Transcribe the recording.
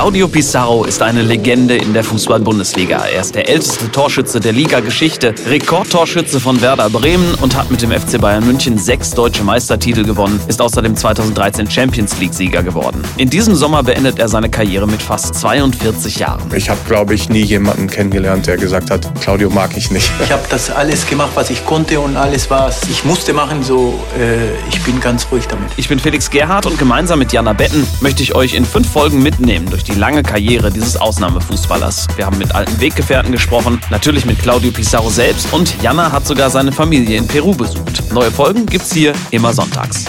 Claudio Pizarro ist eine Legende in der Fußball-Bundesliga. Er ist der älteste Torschütze der Liga-Geschichte, Rekordtorschütze von Werder Bremen und hat mit dem FC Bayern München sechs deutsche Meistertitel gewonnen, ist außerdem 2013 Champions League-Sieger geworden. In diesem Sommer beendet er seine Karriere mit fast 42 Jahren. Ich habe, glaube ich, nie jemanden kennengelernt, der gesagt hat, Claudio mag ich nicht. Ich habe das alles gemacht, was ich konnte und alles, was ich musste machen, so äh, ich bin ganz ruhig damit. Ich bin Felix Gerhardt und gemeinsam mit Jana Betten möchte ich euch in fünf Folgen mitnehmen durch die lange Karriere dieses Ausnahmefußballers. Wir haben mit alten Weggefährten gesprochen, natürlich mit Claudio Pizarro selbst und Jana hat sogar seine Familie in Peru besucht. Neue Folgen gibt's hier immer sonntags.